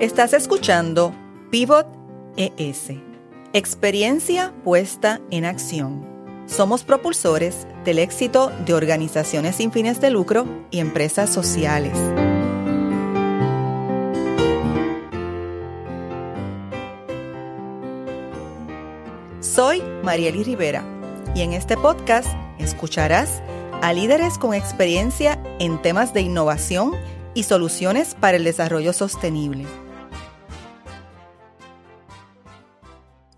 Estás escuchando Pivot ES, experiencia puesta en acción. Somos propulsores del éxito de organizaciones sin fines de lucro y empresas sociales. Soy Marieli Rivera y en este podcast escucharás a líderes con experiencia en temas de innovación y soluciones para el desarrollo sostenible.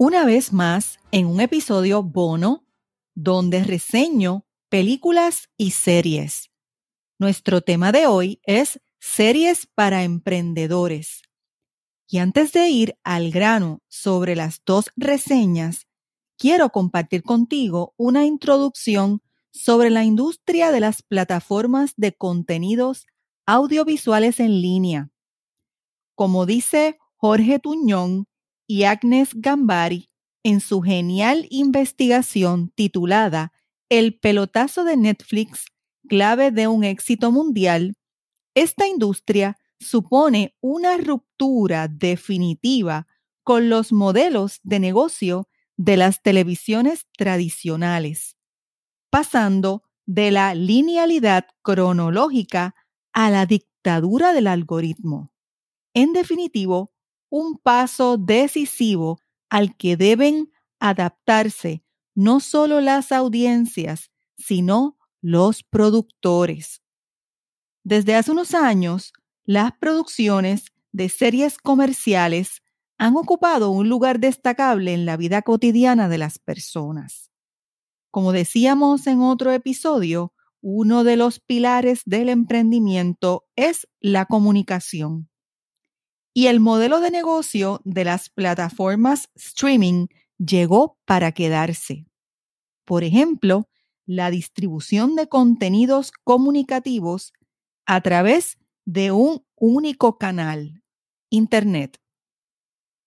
Una vez más, en un episodio bono donde reseño películas y series. Nuestro tema de hoy es series para emprendedores. Y antes de ir al grano sobre las dos reseñas, quiero compartir contigo una introducción sobre la industria de las plataformas de contenidos audiovisuales en línea. Como dice Jorge Tuñón y Agnes Gambari en su genial investigación titulada El pelotazo de Netflix, clave de un éxito mundial, esta industria supone una ruptura definitiva con los modelos de negocio de las televisiones tradicionales pasando de la linealidad cronológica a la dictadura del algoritmo. En definitivo, un paso decisivo al que deben adaptarse no solo las audiencias, sino los productores. Desde hace unos años, las producciones de series comerciales han ocupado un lugar destacable en la vida cotidiana de las personas. Como decíamos en otro episodio, uno de los pilares del emprendimiento es la comunicación. Y el modelo de negocio de las plataformas streaming llegó para quedarse. Por ejemplo, la distribución de contenidos comunicativos a través de un único canal, Internet.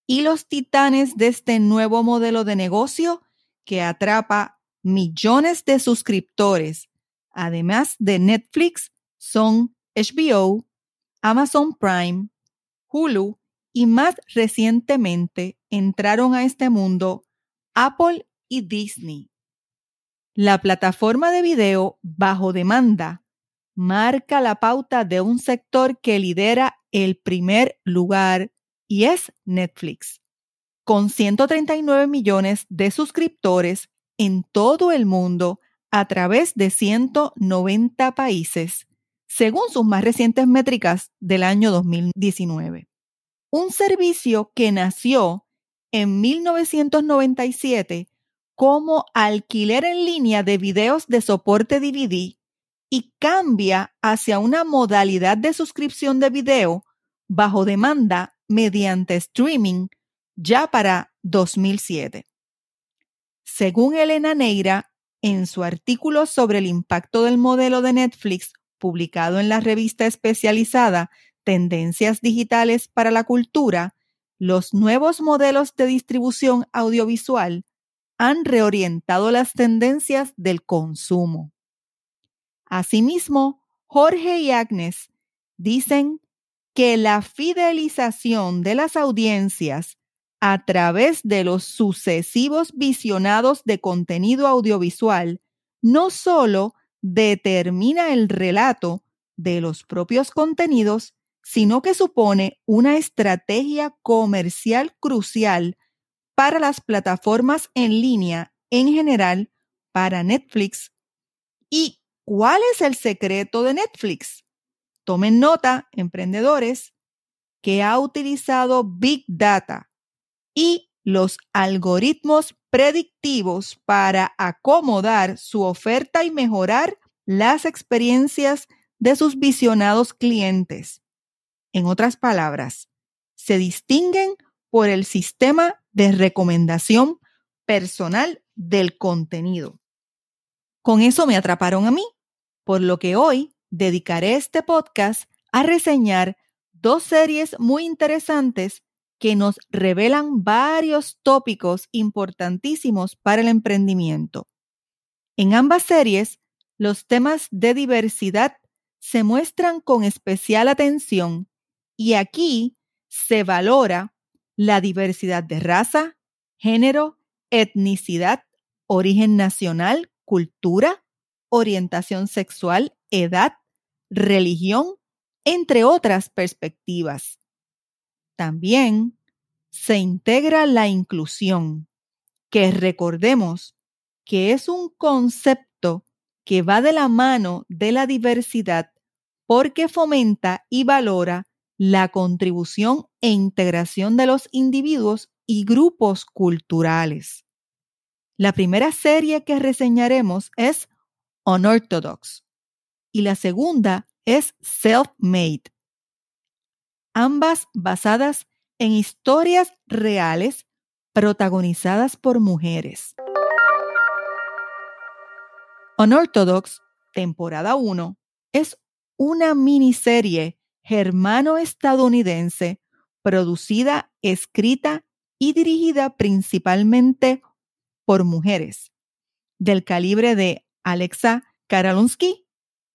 Y los titanes de este nuevo modelo de negocio que atrapa millones de suscriptores, además de Netflix, son HBO, Amazon Prime, Hulu y más recientemente entraron a este mundo Apple y Disney. La plataforma de video bajo demanda marca la pauta de un sector que lidera el primer lugar y es Netflix. Con 139 millones de suscriptores, en todo el mundo a través de 190 países, según sus más recientes métricas del año 2019. Un servicio que nació en 1997 como alquiler en línea de videos de soporte DVD y cambia hacia una modalidad de suscripción de video bajo demanda mediante streaming ya para 2007. Según Elena Neira, en su artículo sobre el impacto del modelo de Netflix, publicado en la revista especializada Tendencias Digitales para la Cultura, los nuevos modelos de distribución audiovisual han reorientado las tendencias del consumo. Asimismo, Jorge y Agnes dicen que la fidelización de las audiencias a través de los sucesivos visionados de contenido audiovisual, no solo determina el relato de los propios contenidos, sino que supone una estrategia comercial crucial para las plataformas en línea en general, para Netflix. ¿Y cuál es el secreto de Netflix? Tomen nota, emprendedores, que ha utilizado Big Data y los algoritmos predictivos para acomodar su oferta y mejorar las experiencias de sus visionados clientes. En otras palabras, se distinguen por el sistema de recomendación personal del contenido. Con eso me atraparon a mí, por lo que hoy dedicaré este podcast a reseñar dos series muy interesantes que nos revelan varios tópicos importantísimos para el emprendimiento. En ambas series, los temas de diversidad se muestran con especial atención y aquí se valora la diversidad de raza, género, etnicidad, origen nacional, cultura, orientación sexual, edad, religión, entre otras perspectivas. También se integra la inclusión, que recordemos que es un concepto que va de la mano de la diversidad porque fomenta y valora la contribución e integración de los individuos y grupos culturales. La primera serie que reseñaremos es Unorthodox y la segunda es Self-Made, ambas basadas en historias reales protagonizadas por mujeres. Unorthodox, temporada 1, es una miniserie germano-estadounidense producida, escrita y dirigida principalmente por mujeres, del calibre de Alexa Karalunski,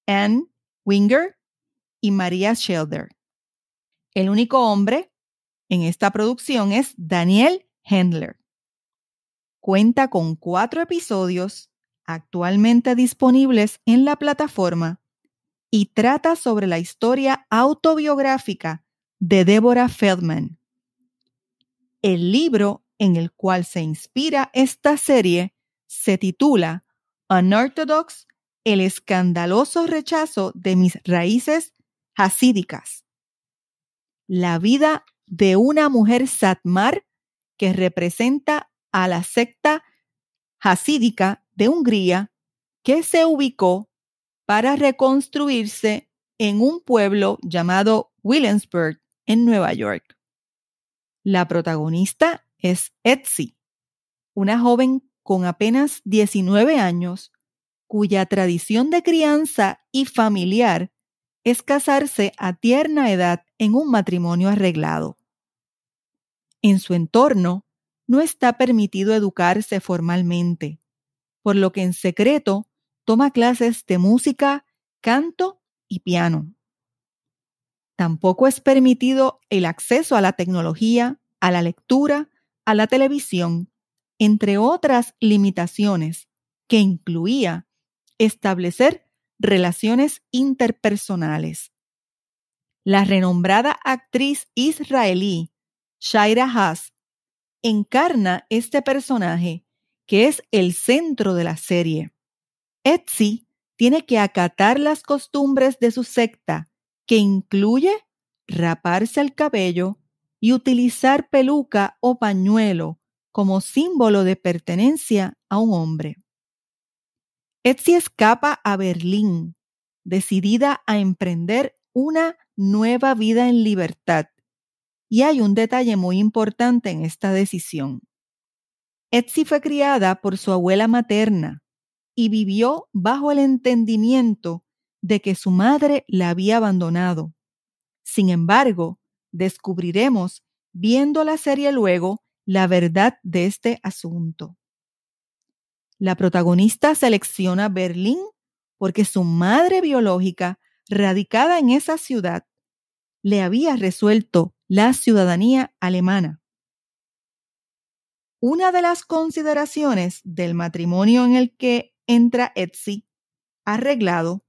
Anne Winger y Maria Shelder. El único hombre en esta producción es Daniel Handler. Cuenta con cuatro episodios actualmente disponibles en la plataforma y trata sobre la historia autobiográfica de Deborah Feldman. El libro en el cual se inspira esta serie se titula Unorthodox, el escandaloso rechazo de mis raíces hasídicas. La vida de una mujer satmar que representa a la secta hasídica de Hungría que se ubicó para reconstruirse en un pueblo llamado Williamsburg, en Nueva York. La protagonista es Etsy, una joven con apenas 19 años cuya tradición de crianza y familiar es casarse a tierna edad en un matrimonio arreglado. En su entorno no está permitido educarse formalmente, por lo que en secreto toma clases de música, canto y piano. Tampoco es permitido el acceso a la tecnología, a la lectura, a la televisión, entre otras limitaciones que incluía establecer relaciones interpersonales. La renombrada actriz israelí Shaira Haas encarna este personaje que es el centro de la serie. Etsy tiene que acatar las costumbres de su secta, que incluye raparse el cabello y utilizar peluca o pañuelo como símbolo de pertenencia a un hombre. Etsy escapa a Berlín, decidida a emprender una nueva vida en libertad. Y hay un detalle muy importante en esta decisión. Etsy fue criada por su abuela materna, y vivió bajo el entendimiento de que su madre la había abandonado. Sin embargo, descubriremos, viendo la serie luego, la verdad de este asunto. La protagonista selecciona Berlín porque su madre biológica, radicada en esa ciudad, le había resuelto la ciudadanía alemana. Una de las consideraciones del matrimonio en el que entra Etsy, arreglado,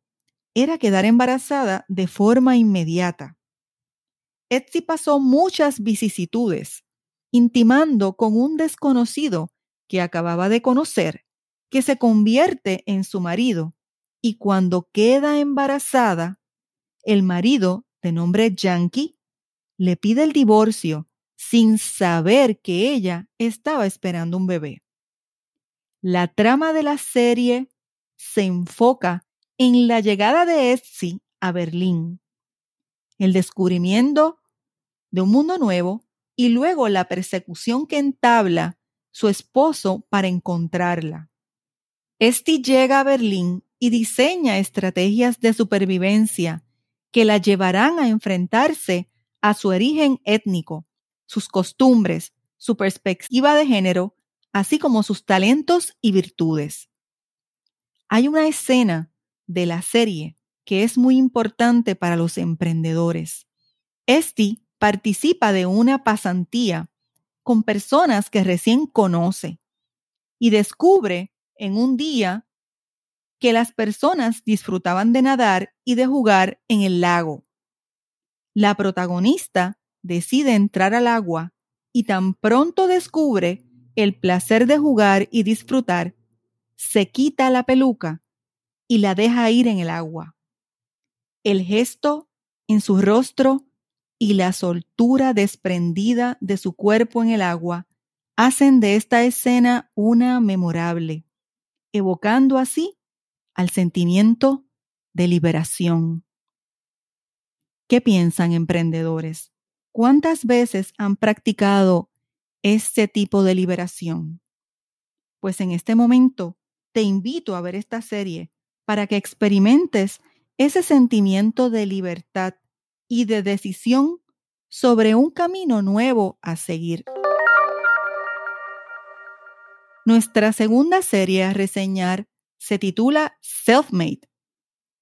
era quedar embarazada de forma inmediata. Etsy pasó muchas vicisitudes, intimando con un desconocido que acababa de conocer, que se convierte en su marido, y cuando queda embarazada, el marido, de nombre Yankee, le pide el divorcio sin saber que ella estaba esperando un bebé. La trama de la serie se enfoca en la llegada de Etsy a Berlín, el descubrimiento de un mundo nuevo y luego la persecución que entabla su esposo para encontrarla. Esti llega a Berlín y diseña estrategias de supervivencia que la llevarán a enfrentarse a su origen étnico, sus costumbres, su perspectiva de género así como sus talentos y virtudes. Hay una escena de la serie que es muy importante para los emprendedores. Esti participa de una pasantía con personas que recién conoce y descubre en un día que las personas disfrutaban de nadar y de jugar en el lago. La protagonista decide entrar al agua y tan pronto descubre el placer de jugar y disfrutar, se quita la peluca y la deja ir en el agua. El gesto en su rostro y la soltura desprendida de su cuerpo en el agua hacen de esta escena una memorable, evocando así al sentimiento de liberación. ¿Qué piensan emprendedores? ¿Cuántas veces han practicado este tipo de liberación? Pues en este momento te invito a ver esta serie para que experimentes ese sentimiento de libertad y de decisión sobre un camino nuevo a seguir. Nuestra segunda serie a reseñar se titula Self-Made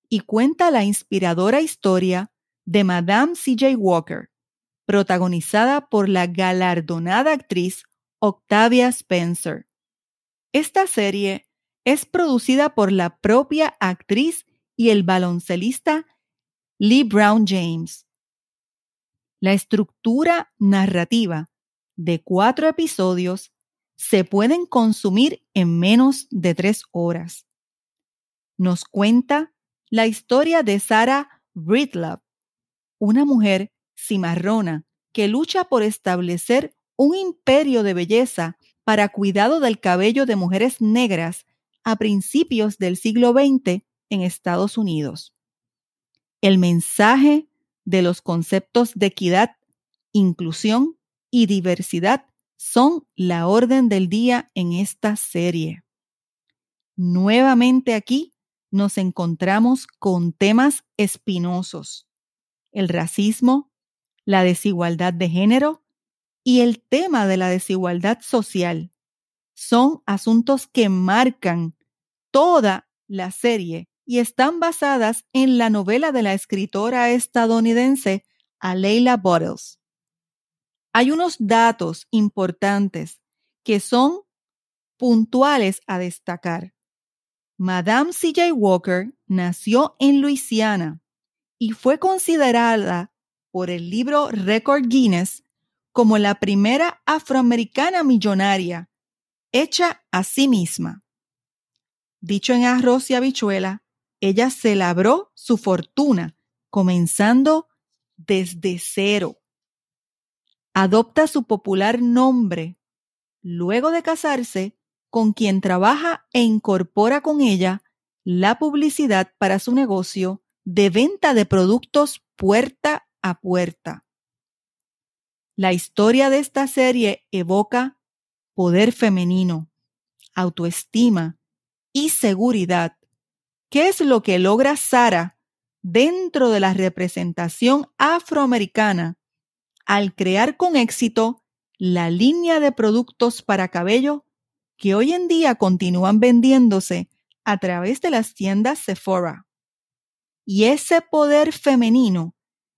y cuenta la inspiradora historia de Madame C.J. Walker, protagonizada por la galardonada actriz Octavia Spencer. Esta serie es producida por la propia actriz y el baloncelista Lee Brown James. La estructura narrativa de cuatro episodios se pueden consumir en menos de tres horas. Nos cuenta la historia de Sarah Breedlove, una mujer cimarrona que lucha por establecer un imperio de belleza para cuidado del cabello de mujeres negras a principios del siglo XX en Estados Unidos. El mensaje de los conceptos de equidad, inclusión y diversidad son la orden del día en esta serie. Nuevamente aquí nos encontramos con temas espinosos, el racismo, la desigualdad de género y el tema de la desigualdad social. Son asuntos que marcan toda la serie y están basadas en la novela de la escritora estadounidense Leila Bottles. Hay unos datos importantes que son puntuales a destacar. Madame C.J. Walker nació en Luisiana y fue considerada por el libro Record Guinness como la primera afroamericana millonaria hecha a sí misma. Dicho en arroz y habichuela, ella se labró su fortuna comenzando desde cero. Adopta su popular nombre luego de casarse con quien trabaja e incorpora con ella la publicidad para su negocio de venta de productos puerta a puerta. La historia de esta serie evoca poder femenino, autoestima y seguridad. ¿Qué es lo que logra Sara dentro de la representación afroamericana al crear con éxito la línea de productos para cabello que hoy en día continúan vendiéndose a través de las tiendas Sephora. Y ese poder femenino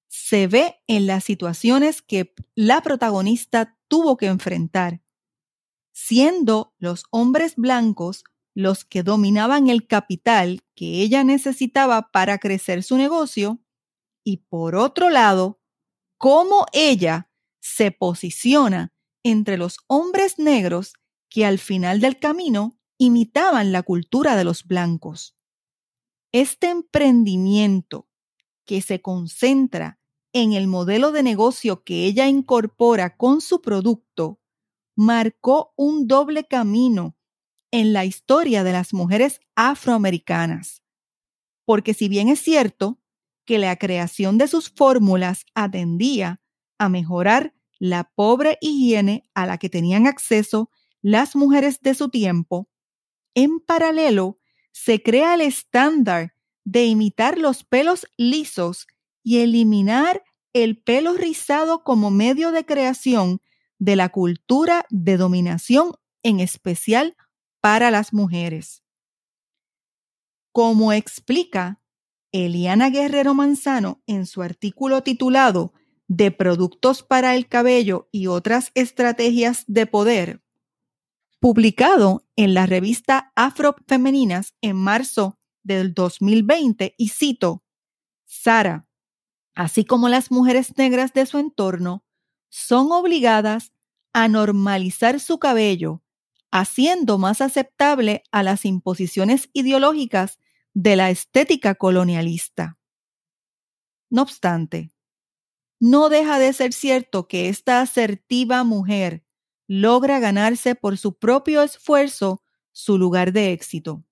se ve en las situaciones que la protagonista tuvo que enfrentar, siendo los hombres blancos los que dominaban el capital que ella necesitaba para crecer su negocio, y por otro lado, cómo ella se posiciona entre los hombres negros que al final del camino imitaban la cultura de los blancos. Este emprendimiento que se concentra en el modelo de negocio que ella incorpora con su producto marcó un doble camino en la historia de las mujeres afroamericanas. Porque si bien es cierto que la creación de sus fórmulas atendía a mejorar la pobre higiene a la que tenían acceso las mujeres de su tiempo, en paralelo se crea el estándar de imitar los pelos lisos y eliminar el pelo rizado como medio de creación de la cultura de dominación, en especial para las mujeres. Como explica Eliana Guerrero Manzano en su artículo titulado de productos para el cabello y otras estrategias de poder, publicado en la revista Afrofemeninas en marzo del 2020, y cito, Sara, así como las mujeres negras de su entorno, son obligadas a normalizar su cabello, haciendo más aceptable a las imposiciones ideológicas de la estética colonialista. No obstante, no deja de ser cierto que esta asertiva mujer logra ganarse por su propio esfuerzo su lugar de éxito.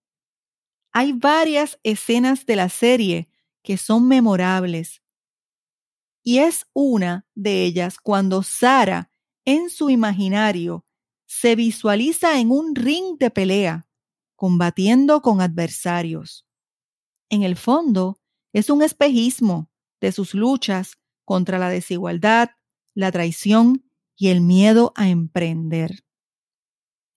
Hay varias escenas de la serie que son memorables. Y es una de ellas cuando Sara, en su imaginario, se visualiza en un ring de pelea, combatiendo con adversarios. En el fondo, es un espejismo de sus luchas contra la desigualdad, la traición y el miedo a emprender.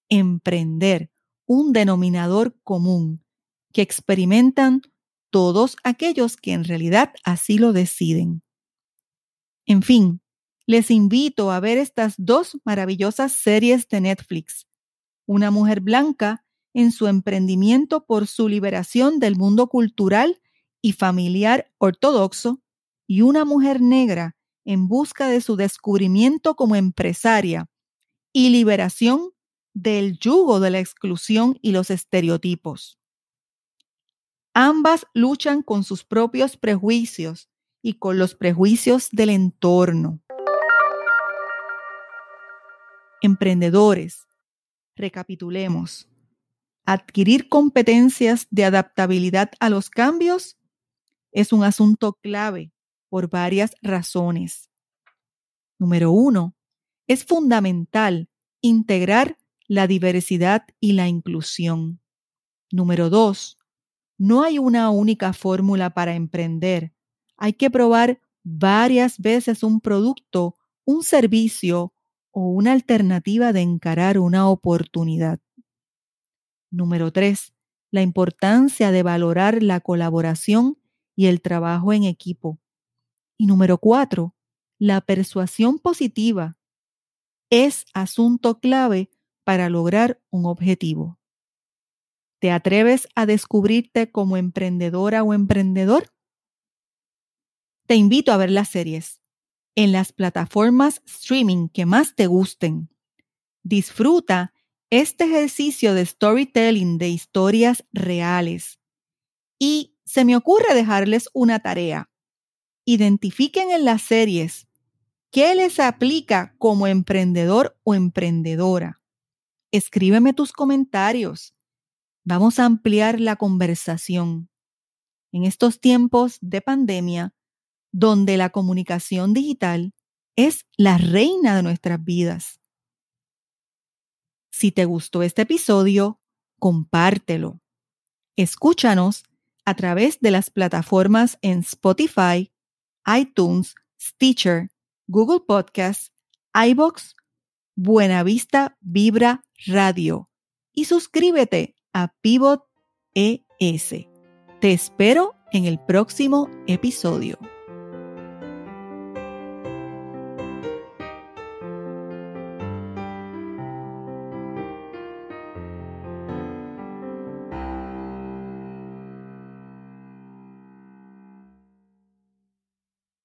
Emprender, un denominador común que experimentan todos aquellos que en realidad así lo deciden. En fin, les invito a ver estas dos maravillosas series de Netflix. Una mujer blanca en su emprendimiento por su liberación del mundo cultural y familiar ortodoxo y una mujer negra en busca de su descubrimiento como empresaria y liberación del yugo de la exclusión y los estereotipos. Ambas luchan con sus propios prejuicios y con los prejuicios del entorno. Emprendedores, recapitulemos. Adquirir competencias de adaptabilidad a los cambios es un asunto clave por varias razones. Número uno, es fundamental integrar la diversidad y la inclusión. Número dos, no hay una única fórmula para emprender. Hay que probar varias veces un producto, un servicio o una alternativa de encarar una oportunidad. Número tres, la importancia de valorar la colaboración y el trabajo en equipo. Y número cuatro, la persuasión positiva es asunto clave para lograr un objetivo. ¿Te atreves a descubrirte como emprendedora o emprendedor? Te invito a ver las series en las plataformas streaming que más te gusten. Disfruta este ejercicio de storytelling de historias reales. Y se me ocurre dejarles una tarea identifiquen en las series qué les aplica como emprendedor o emprendedora. Escríbeme tus comentarios. Vamos a ampliar la conversación. En estos tiempos de pandemia, donde la comunicación digital es la reina de nuestras vidas. Si te gustó este episodio, compártelo. Escúchanos a través de las plataformas en Spotify, iTunes, Stitcher, Google Podcasts, iBox, Buenavista Vibra Radio y suscríbete a Pivot ES. Te espero en el próximo episodio.